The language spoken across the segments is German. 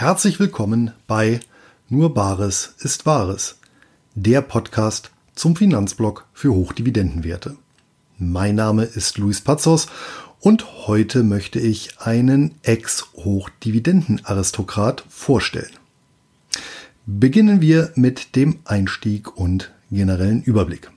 Herzlich willkommen bei Nur Bares ist Wahres, der Podcast zum Finanzblock für Hochdividendenwerte. Mein Name ist Luis Pazos und heute möchte ich einen Ex-Hochdividendenaristokrat vorstellen. Beginnen wir mit dem Einstieg und generellen Überblick.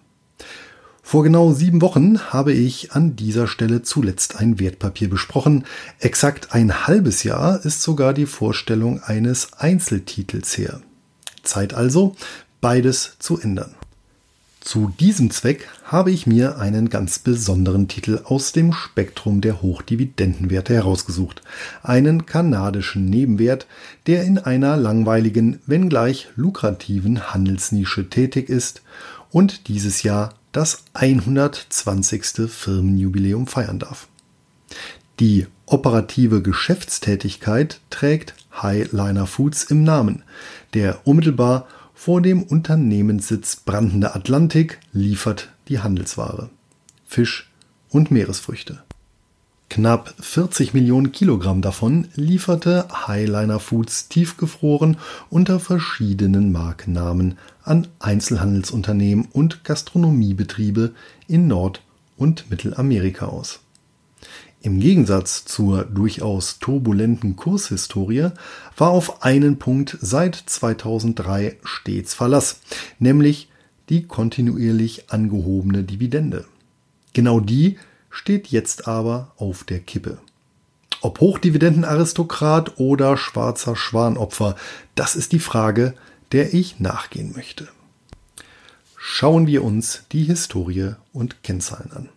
Vor genau sieben Wochen habe ich an dieser Stelle zuletzt ein Wertpapier besprochen. Exakt ein halbes Jahr ist sogar die Vorstellung eines Einzeltitels her. Zeit also, beides zu ändern. Zu diesem Zweck habe ich mir einen ganz besonderen Titel aus dem Spektrum der Hochdividendenwerte herausgesucht. Einen kanadischen Nebenwert, der in einer langweiligen, wenngleich lukrativen Handelsnische tätig ist und dieses Jahr das 120. Firmenjubiläum feiern darf. Die operative Geschäftstätigkeit trägt Highliner Foods im Namen, der unmittelbar vor dem Unternehmenssitz Brandende Atlantik liefert die Handelsware. Fisch und Meeresfrüchte. Knapp 40 Millionen Kilogramm davon lieferte Highliner Foods tiefgefroren unter verschiedenen Markennamen an Einzelhandelsunternehmen und Gastronomiebetriebe in Nord- und Mittelamerika aus. Im Gegensatz zur durchaus turbulenten Kurshistorie war auf einen Punkt seit 2003 stets Verlass, nämlich die kontinuierlich angehobene Dividende. Genau die steht jetzt aber auf der Kippe. Ob Hochdividendenaristokrat oder schwarzer Schwanopfer, das ist die Frage, der ich nachgehen möchte. Schauen wir uns die Historie und Kennzahlen an.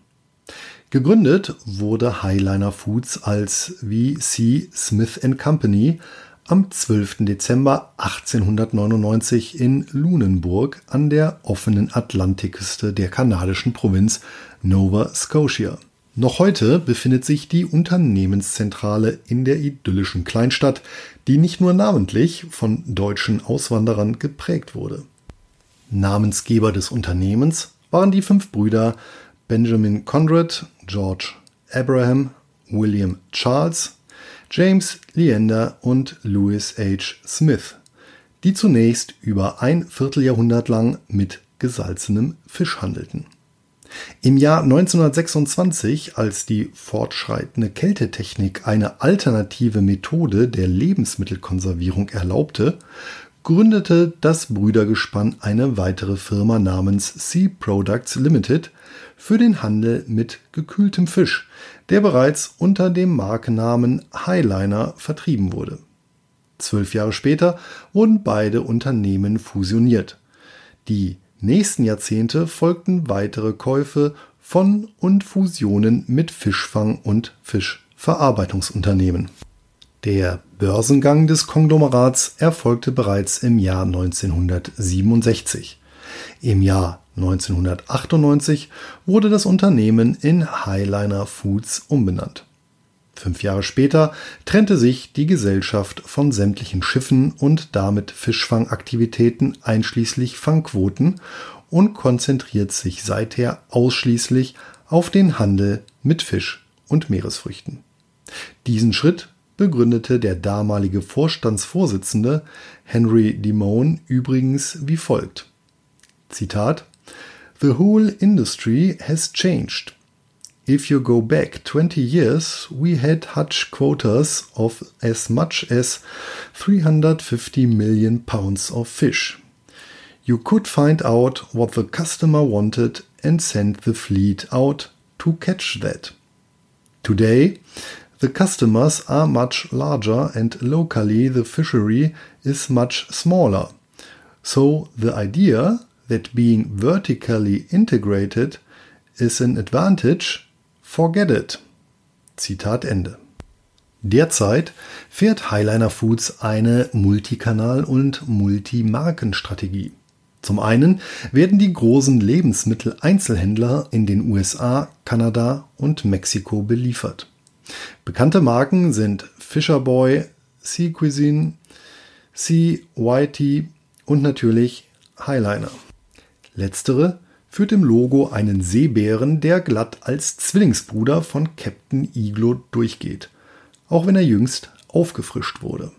Gegründet wurde Highliner Foods als VC Smith Company am 12. Dezember 1899 in Lunenburg an der offenen Atlantikküste der kanadischen Provinz Nova Scotia. Noch heute befindet sich die Unternehmenszentrale in der idyllischen Kleinstadt, die nicht nur namentlich von deutschen Auswanderern geprägt wurde. Namensgeber des Unternehmens waren die fünf Brüder Benjamin Conrad, George Abraham, William Charles, James Leander und Louis H. Smith, die zunächst über ein Vierteljahrhundert lang mit gesalzenem Fisch handelten. Im Jahr 1926, als die fortschreitende Kältetechnik eine alternative Methode der Lebensmittelkonservierung erlaubte, gründete das Brüdergespann eine weitere Firma namens Sea Products Limited für den Handel mit gekühltem Fisch, der bereits unter dem Markennamen Highliner vertrieben wurde. Zwölf Jahre später wurden beide Unternehmen fusioniert. Die nächsten Jahrzehnte folgten weitere Käufe von und Fusionen mit Fischfang- und Fischverarbeitungsunternehmen. Der Börsengang des Konglomerats erfolgte bereits im Jahr 1967. Im Jahr 1998 wurde das Unternehmen in Highliner Foods umbenannt. Fünf Jahre später trennte sich die Gesellschaft von sämtlichen Schiffen und damit Fischfangaktivitäten einschließlich Fangquoten und konzentriert sich seither ausschließlich auf den Handel mit Fisch und Meeresfrüchten. Diesen Schritt begründete der damalige Vorstandsvorsitzende Henry Dimone übrigens wie folgt. Zitat The whole industry has changed. If you go back 20 years, we had Hutch quotas of as much as 350 million pounds of fish. You could find out what the customer wanted and send the fleet out to catch that. Today, the customers are much larger and locally the fishery is much smaller. So the idea that being vertically integrated is an advantage, forget it. Zitat Ende. Derzeit fährt Highliner Foods eine Multikanal- und Multimarkenstrategie. Zum einen werden die großen Lebensmitteleinzelhändler in den USA, Kanada und Mexiko beliefert. Bekannte Marken sind Fisherboy, Sea Cuisine, Sea Whitey und natürlich Highliner. Letztere führt im Logo einen Seebären, der glatt als Zwillingsbruder von Captain Iglo durchgeht, auch wenn er jüngst aufgefrischt wurde.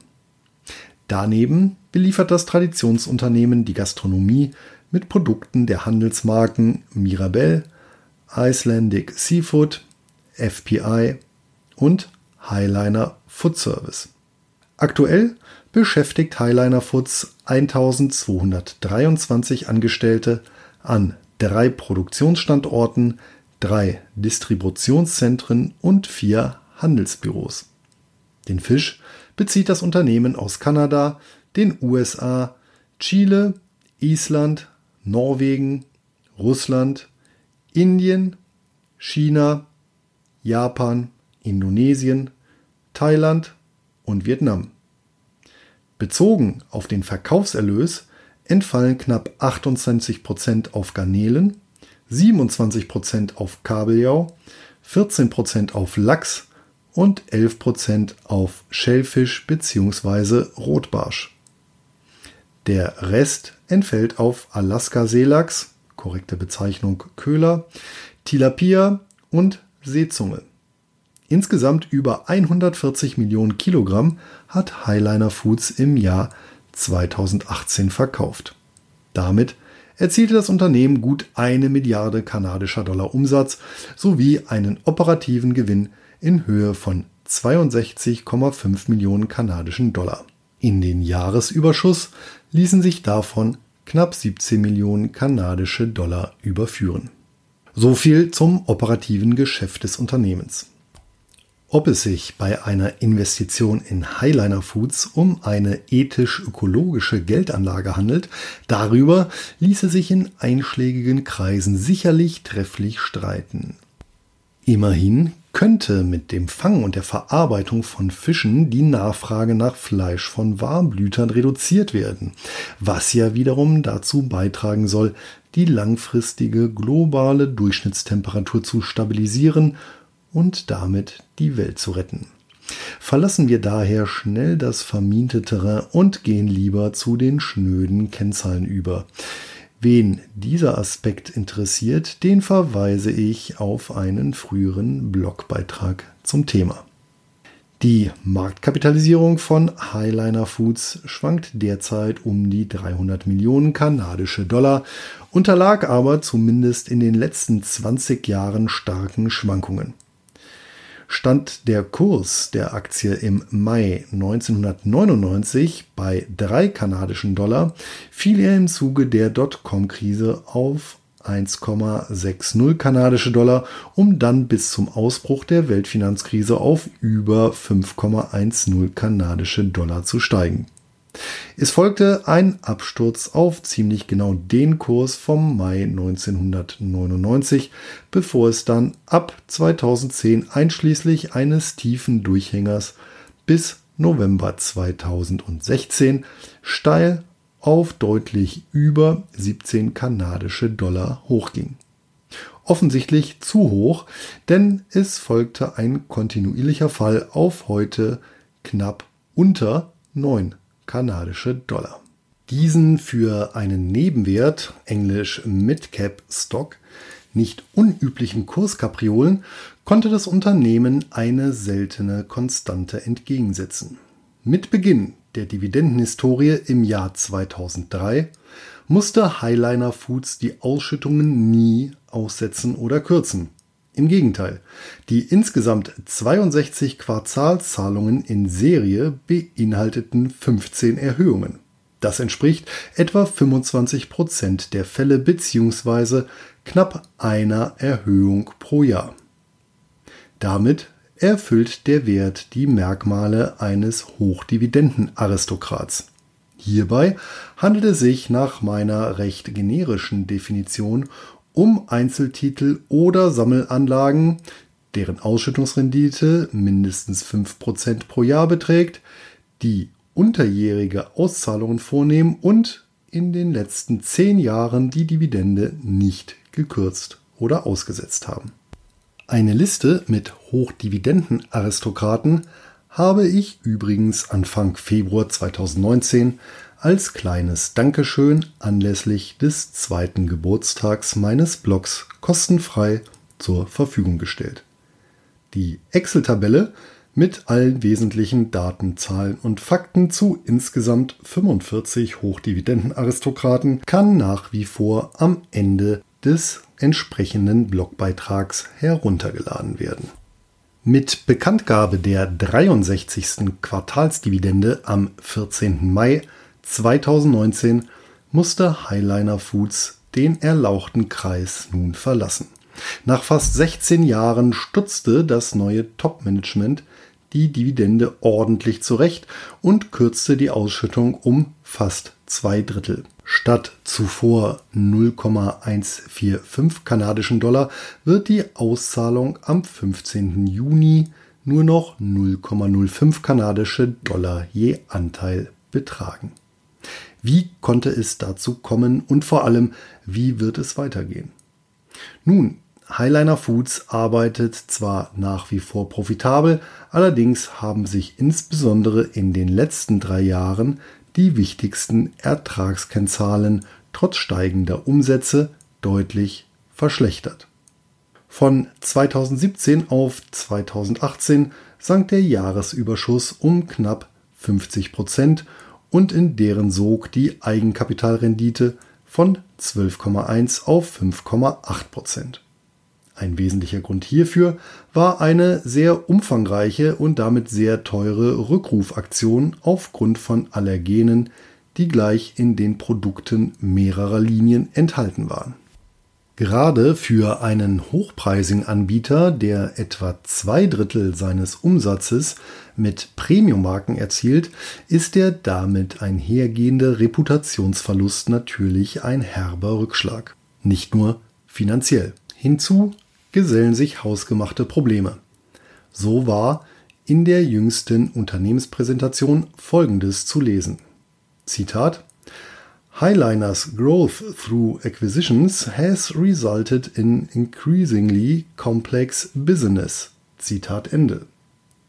Daneben beliefert das Traditionsunternehmen die Gastronomie mit Produkten der Handelsmarken Mirabelle, Icelandic Seafood, FPI und Highliner Food Service. Aktuell beschäftigt Highliner Foods 1223 Angestellte an drei Produktionsstandorten, drei Distributionszentren und vier Handelsbüros. Den Fisch bezieht das Unternehmen aus Kanada, den USA, Chile, Island, Norwegen, Russland, Indien, China, Japan, Indonesien, Thailand und Vietnam. Bezogen auf den Verkaufserlös entfallen knapp 28% auf Garnelen, 27% auf Kabeljau, 14% auf Lachs und 11% auf Schellfisch bzw. Rotbarsch. Der Rest entfällt auf Alaska-Seelachs, korrekte Bezeichnung Köhler, Tilapia und Seezunge. Insgesamt über 140 Millionen Kilogramm hat Highliner Foods im Jahr 2018 verkauft. Damit erzielte das Unternehmen gut eine Milliarde kanadischer Dollar Umsatz sowie einen operativen Gewinn in Höhe von 62,5 Millionen kanadischen Dollar. In den Jahresüberschuss ließen sich davon knapp 17 Millionen kanadische Dollar überführen. So viel zum operativen Geschäft des Unternehmens. Ob es sich bei einer Investition in Highliner Foods um eine ethisch-ökologische Geldanlage handelt, darüber ließe sich in einschlägigen Kreisen sicherlich trefflich streiten. Immerhin könnte mit dem Fang und der Verarbeitung von Fischen die Nachfrage nach Fleisch von Warmblütern reduziert werden, was ja wiederum dazu beitragen soll, die langfristige globale Durchschnittstemperatur zu stabilisieren und damit die Welt zu retten. Verlassen wir daher schnell das vermiente Terrain und gehen lieber zu den schnöden Kennzahlen über. Wen dieser Aspekt interessiert, den verweise ich auf einen früheren Blogbeitrag zum Thema. Die Marktkapitalisierung von Highliner Foods schwankt derzeit um die 300 Millionen kanadische Dollar, unterlag aber zumindest in den letzten 20 Jahren starken Schwankungen stand der Kurs der Aktie im Mai 1999 bei 3 kanadischen Dollar, fiel er im Zuge der Dotcom-Krise auf 1,60 kanadische Dollar, um dann bis zum Ausbruch der Weltfinanzkrise auf über 5,10 kanadische Dollar zu steigen. Es folgte ein Absturz auf ziemlich genau den Kurs vom Mai 1999, bevor es dann ab 2010 einschließlich eines tiefen Durchhängers bis November 2016 steil auf deutlich über 17 kanadische Dollar hochging. Offensichtlich zu hoch, denn es folgte ein kontinuierlicher Fall auf heute knapp unter 9 kanadische Dollar. Diesen für einen Nebenwert, englisch Midcap Stock, nicht unüblichen Kurskapriolen konnte das Unternehmen eine seltene Konstante entgegensetzen. Mit Beginn der Dividendenhistorie im Jahr 2003 musste Highliner Foods die Ausschüttungen nie aussetzen oder kürzen. Im Gegenteil, die insgesamt 62 Quartalszahlungen in Serie beinhalteten 15 Erhöhungen. Das entspricht etwa 25 Prozent der Fälle bzw. knapp einer Erhöhung pro Jahr. Damit erfüllt der Wert die Merkmale eines Hochdividendenaristokrats. Hierbei handelt es sich nach meiner recht generischen Definition um Einzeltitel oder Sammelanlagen, deren Ausschüttungsrendite mindestens 5% pro Jahr beträgt, die unterjährige Auszahlungen vornehmen und in den letzten 10 Jahren die Dividende nicht gekürzt oder ausgesetzt haben. Eine Liste mit Hochdividendenaristokraten habe ich übrigens Anfang Februar 2019 als kleines Dankeschön anlässlich des zweiten Geburtstags meines Blogs kostenfrei zur Verfügung gestellt. Die Excel-Tabelle mit allen wesentlichen Daten, Zahlen und Fakten zu insgesamt 45 Hochdividendenaristokraten kann nach wie vor am Ende des entsprechenden Blogbeitrags heruntergeladen werden. Mit Bekanntgabe der 63. Quartalsdividende am 14. Mai 2019 musste Highliner Foods den erlauchten Kreis nun verlassen. Nach fast 16 Jahren stutzte das neue Top-Management die Dividende ordentlich zurecht und kürzte die Ausschüttung um fast zwei Drittel. Statt zuvor 0,145 kanadischen Dollar wird die Auszahlung am 15. Juni nur noch 0,05 kanadische Dollar je Anteil betragen. Wie konnte es dazu kommen und vor allem, wie wird es weitergehen? Nun, Highliner Foods arbeitet zwar nach wie vor profitabel, allerdings haben sich insbesondere in den letzten drei Jahren die wichtigsten Ertragskennzahlen trotz steigender Umsätze deutlich verschlechtert. Von 2017 auf 2018 sank der Jahresüberschuss um knapp 50 Prozent und in deren Sog die Eigenkapitalrendite von 12,1 auf 5,8 Prozent. Ein wesentlicher Grund hierfür war eine sehr umfangreiche und damit sehr teure Rückrufaktion aufgrund von Allergenen, die gleich in den Produkten mehrerer Linien enthalten waren. Gerade für einen hochpreisigen Anbieter, der etwa zwei Drittel seines Umsatzes mit Premium-Marken erzielt, ist der damit einhergehende Reputationsverlust natürlich ein herber Rückschlag. Nicht nur finanziell. Hinzu gesellen sich hausgemachte Probleme. So war in der jüngsten Unternehmenspräsentation Folgendes zu lesen. Zitat Highliners growth through acquisitions has resulted in increasingly complex business. Zitat Ende.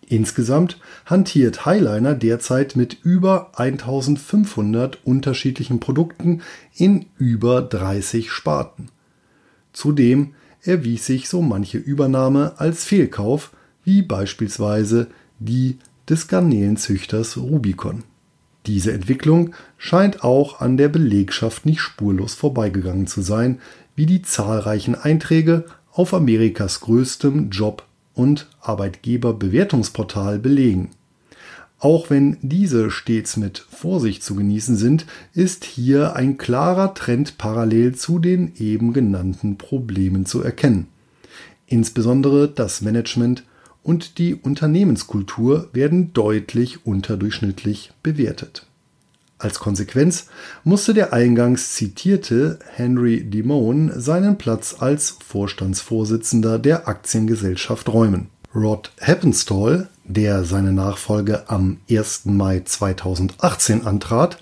Insgesamt hantiert Highliner derzeit mit über 1500 unterschiedlichen Produkten in über 30 Sparten. Zudem erwies sich so manche Übernahme als Fehlkauf, wie beispielsweise die des Garnelenzüchters Rubicon. Diese Entwicklung scheint auch an der Belegschaft nicht spurlos vorbeigegangen zu sein, wie die zahlreichen Einträge auf Amerikas größtem Job- und Arbeitgeberbewertungsportal belegen. Auch wenn diese stets mit Vorsicht zu genießen sind, ist hier ein klarer Trend parallel zu den eben genannten Problemen zu erkennen. Insbesondere das Management und die Unternehmenskultur werden deutlich unterdurchschnittlich bewertet. Als Konsequenz musste der eingangs zitierte Henry Dimone seinen Platz als Vorstandsvorsitzender der Aktiengesellschaft räumen. Rod Heppenstall, der seine Nachfolge am 1. Mai 2018 antrat,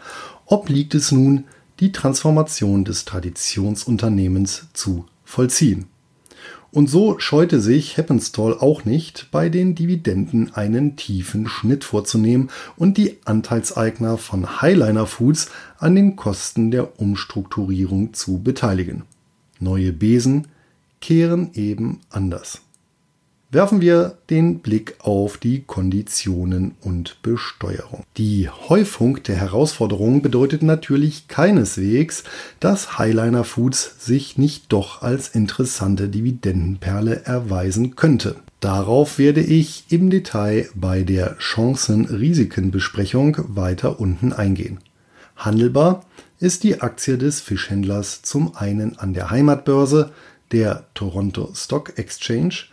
obliegt es nun, die Transformation des Traditionsunternehmens zu vollziehen. Und so scheute sich Heppenstall auch nicht, bei den Dividenden einen tiefen Schnitt vorzunehmen und die Anteilseigner von Highliner Foods an den Kosten der Umstrukturierung zu beteiligen. Neue Besen kehren eben anders. Werfen wir den Blick auf die Konditionen und Besteuerung. Die Häufung der Herausforderungen bedeutet natürlich keineswegs, dass Highliner Foods sich nicht doch als interessante Dividendenperle erweisen könnte. Darauf werde ich im Detail bei der Chancen-Risiken-Besprechung weiter unten eingehen. Handelbar ist die Aktie des Fischhändlers zum einen an der Heimatbörse, der Toronto Stock Exchange,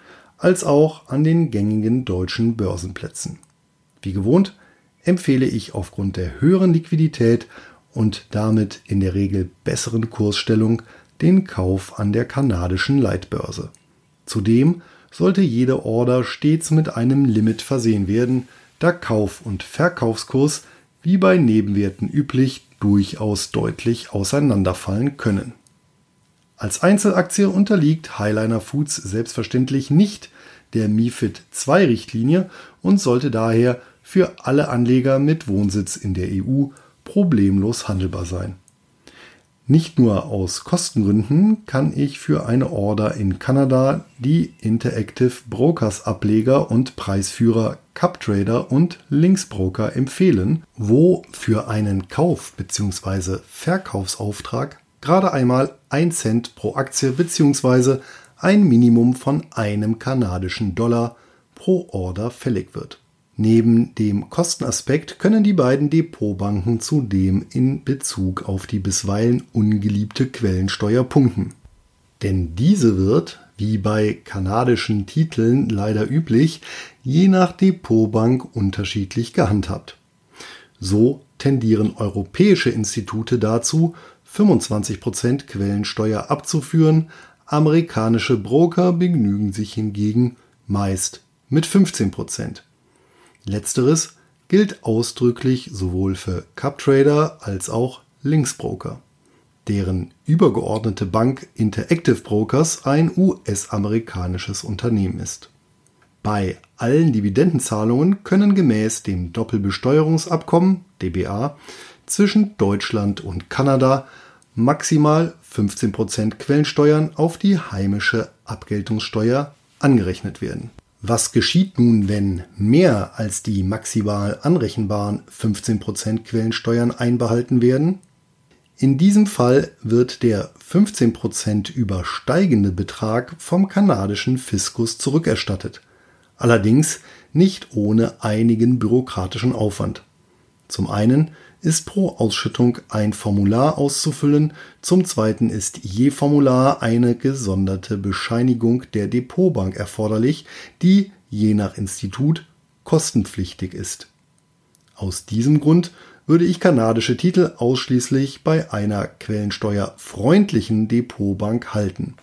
als auch an den gängigen deutschen Börsenplätzen. Wie gewohnt empfehle ich aufgrund der höheren Liquidität und damit in der Regel besseren Kursstellung den Kauf an der kanadischen Leitbörse. Zudem sollte jede Order stets mit einem Limit versehen werden, da Kauf- und Verkaufskurs wie bei Nebenwerten üblich durchaus deutlich auseinanderfallen können. Als Einzelaktie unterliegt Highliner Foods selbstverständlich nicht der MIFID II-Richtlinie und sollte daher für alle Anleger mit Wohnsitz in der EU problemlos handelbar sein. Nicht nur aus Kostengründen kann ich für eine Order in Kanada die Interactive Brokers Ableger und Preisführer CupTrader und Linksbroker empfehlen, wo für einen Kauf bzw. Verkaufsauftrag gerade einmal 1 Cent pro Aktie bzw. ein Minimum von einem kanadischen Dollar pro Order fällig wird. Neben dem Kostenaspekt können die beiden Depotbanken zudem in Bezug auf die bisweilen ungeliebte Quellensteuer punkten. Denn diese wird, wie bei kanadischen Titeln leider üblich, je nach Depotbank unterschiedlich gehandhabt. So tendieren europäische Institute dazu, 25% Quellensteuer abzuführen, amerikanische Broker begnügen sich hingegen meist mit 15%. Letzteres gilt ausdrücklich sowohl für CupTrader als auch Linksbroker, deren übergeordnete Bank Interactive Brokers ein US-amerikanisches Unternehmen ist. Bei allen Dividendenzahlungen können gemäß dem Doppelbesteuerungsabkommen DBA zwischen Deutschland und Kanada maximal 15% Quellensteuern auf die heimische Abgeltungssteuer angerechnet werden. Was geschieht nun, wenn mehr als die maximal anrechenbaren 15% Quellensteuern einbehalten werden? In diesem Fall wird der 15% übersteigende Betrag vom kanadischen Fiskus zurückerstattet, allerdings nicht ohne einigen bürokratischen Aufwand. Zum einen ist pro Ausschüttung ein Formular auszufüllen, zum zweiten ist je Formular eine gesonderte Bescheinigung der Depotbank erforderlich, die je nach Institut kostenpflichtig ist. Aus diesem Grund würde ich kanadische Titel ausschließlich bei einer quellensteuerfreundlichen Depotbank halten.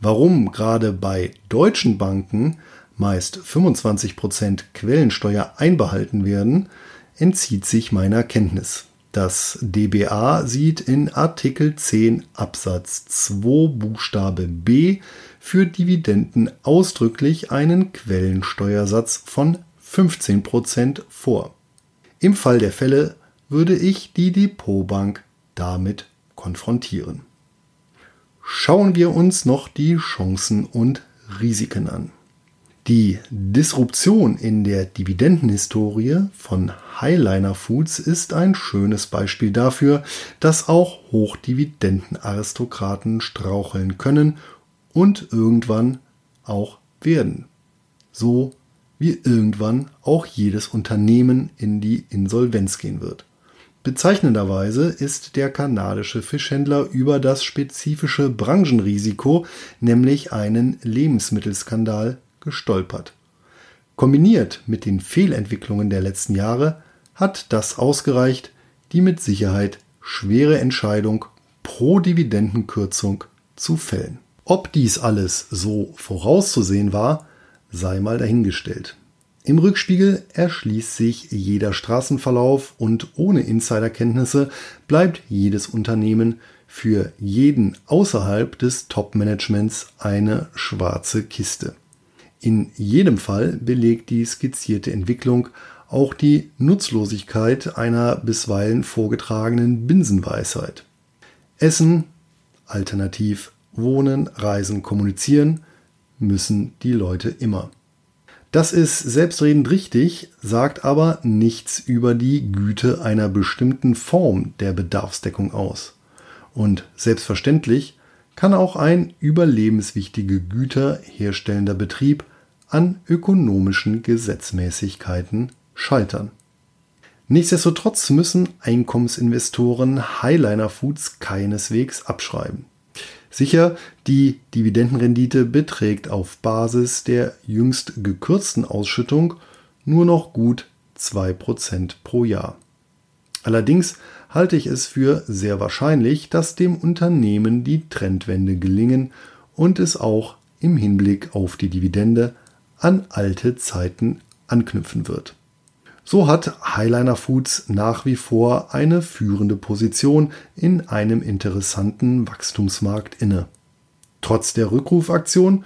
Warum gerade bei deutschen Banken meist 25% Quellensteuer einbehalten werden, entzieht sich meiner Kenntnis. Das DBA sieht in Artikel 10 Absatz 2 Buchstabe B für Dividenden ausdrücklich einen Quellensteuersatz von 15% vor. Im Fall der Fälle würde ich die Depotbank damit konfrontieren. Schauen wir uns noch die Chancen und Risiken an. Die Disruption in der Dividendenhistorie von Highliner Foods ist ein schönes Beispiel dafür, dass auch Hochdividendenaristokraten straucheln können und irgendwann auch werden. So wie irgendwann auch jedes Unternehmen in die Insolvenz gehen wird. Bezeichnenderweise ist der kanadische Fischhändler über das spezifische Branchenrisiko, nämlich einen Lebensmittelskandal, gestolpert. Kombiniert mit den Fehlentwicklungen der letzten Jahre hat das ausgereicht, die mit Sicherheit schwere Entscheidung pro Dividendenkürzung zu fällen. Ob dies alles so vorauszusehen war, sei mal dahingestellt. Im Rückspiegel erschließt sich jeder Straßenverlauf und ohne Insiderkenntnisse bleibt jedes Unternehmen für jeden außerhalb des Top-Managements eine schwarze Kiste. In jedem Fall belegt die skizzierte Entwicklung auch die Nutzlosigkeit einer bisweilen vorgetragenen Binsenweisheit. Essen, alternativ Wohnen, Reisen, Kommunizieren müssen die Leute immer. Das ist selbstredend richtig, sagt aber nichts über die Güte einer bestimmten Form der Bedarfsdeckung aus. Und selbstverständlich kann auch ein überlebenswichtige Güter herstellender Betrieb an ökonomischen Gesetzmäßigkeiten scheitern. Nichtsdestotrotz müssen Einkommensinvestoren Highliner Foods keineswegs abschreiben. Sicher, die Dividendenrendite beträgt auf Basis der jüngst gekürzten Ausschüttung nur noch gut 2% pro Jahr. Allerdings halte ich es für sehr wahrscheinlich, dass dem Unternehmen die Trendwende gelingen und es auch im Hinblick auf die Dividende an alte Zeiten anknüpfen wird. So hat Highliner Foods nach wie vor eine führende Position in einem interessanten Wachstumsmarkt inne. Trotz der Rückrufaktion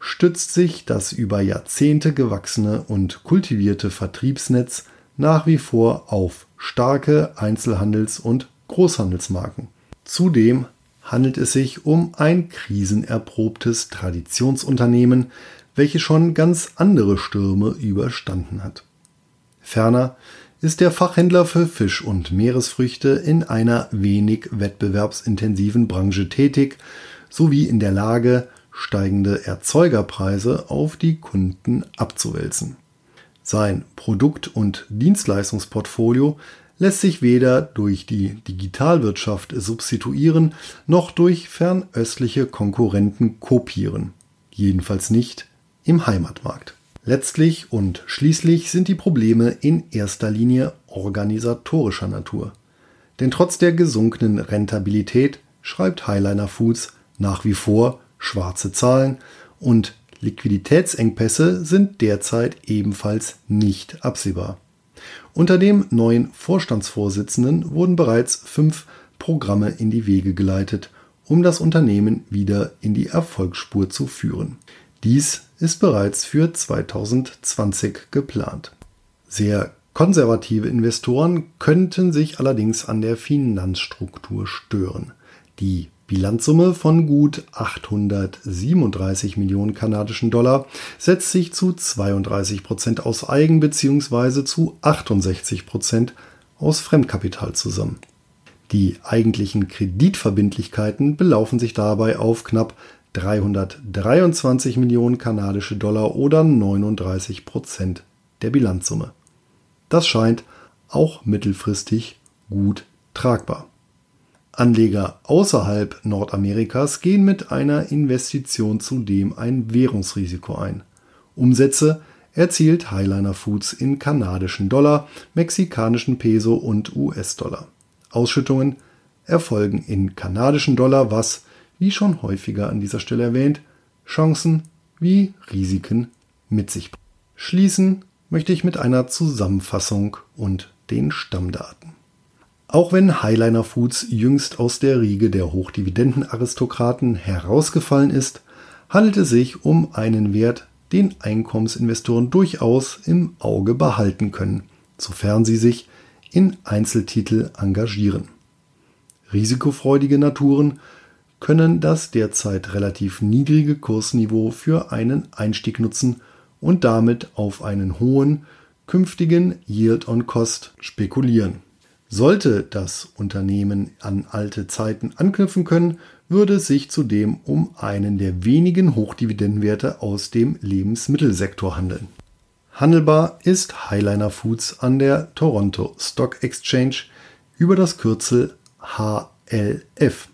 stützt sich das über Jahrzehnte gewachsene und kultivierte Vertriebsnetz nach wie vor auf starke Einzelhandels- und Großhandelsmarken. Zudem handelt es sich um ein krisenerprobtes Traditionsunternehmen, welches schon ganz andere Stürme überstanden hat. Ferner ist der Fachhändler für Fisch und Meeresfrüchte in einer wenig wettbewerbsintensiven Branche tätig sowie in der Lage, steigende Erzeugerpreise auf die Kunden abzuwälzen. Sein Produkt- und Dienstleistungsportfolio lässt sich weder durch die Digitalwirtschaft substituieren noch durch fernöstliche Konkurrenten kopieren, jedenfalls nicht im Heimatmarkt. Letztlich und schließlich sind die Probleme in erster Linie organisatorischer Natur. Denn trotz der gesunkenen Rentabilität schreibt Highliner Foods nach wie vor schwarze Zahlen und Liquiditätsengpässe sind derzeit ebenfalls nicht absehbar. Unter dem neuen Vorstandsvorsitzenden wurden bereits fünf Programme in die Wege geleitet, um das Unternehmen wieder in die Erfolgsspur zu führen. Dies ist bereits für 2020 geplant. Sehr konservative Investoren könnten sich allerdings an der Finanzstruktur stören. Die Bilanzsumme von gut 837 Millionen kanadischen Dollar setzt sich zu 32 Prozent aus Eigen- bzw. zu 68 Prozent aus Fremdkapital zusammen. Die eigentlichen Kreditverbindlichkeiten belaufen sich dabei auf knapp 323 Millionen kanadische Dollar oder 39 Prozent der Bilanzsumme. Das scheint auch mittelfristig gut tragbar. Anleger außerhalb Nordamerikas gehen mit einer Investition zudem ein Währungsrisiko ein. Umsätze erzielt Highliner Foods in kanadischen Dollar, mexikanischen Peso und US-Dollar. Ausschüttungen erfolgen in kanadischen Dollar, was, wie schon häufiger an dieser Stelle erwähnt, Chancen wie Risiken mit sich bringt. Schließen möchte ich mit einer Zusammenfassung und den Stammdaten. Auch wenn Highliner Foods jüngst aus der Riege der Hochdividendenaristokraten herausgefallen ist, handelt es sich um einen Wert, den Einkommensinvestoren durchaus im Auge behalten können, sofern sie sich in Einzeltitel engagieren. Risikofreudige Naturen können das derzeit relativ niedrige Kursniveau für einen Einstieg nutzen und damit auf einen hohen künftigen Yield on Cost spekulieren. Sollte das Unternehmen an alte Zeiten anknüpfen können, würde es sich zudem um einen der wenigen Hochdividendenwerte aus dem Lebensmittelsektor handeln. Handelbar ist Highliner Foods an der Toronto Stock Exchange über das Kürzel HLF.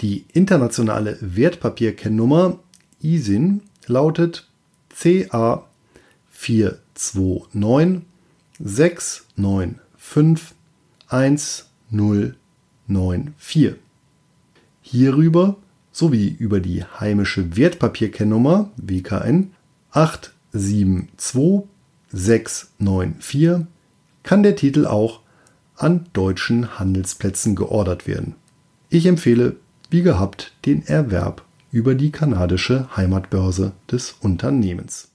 Die internationale Wertpapierkennnummer ISIN lautet CA 429 695 1094. Hierüber sowie über die heimische Wertpapierkennnummer WKN 872694 kann der Titel auch an deutschen Handelsplätzen geordert werden. Ich empfehle, wie gehabt, den Erwerb über die kanadische Heimatbörse des Unternehmens.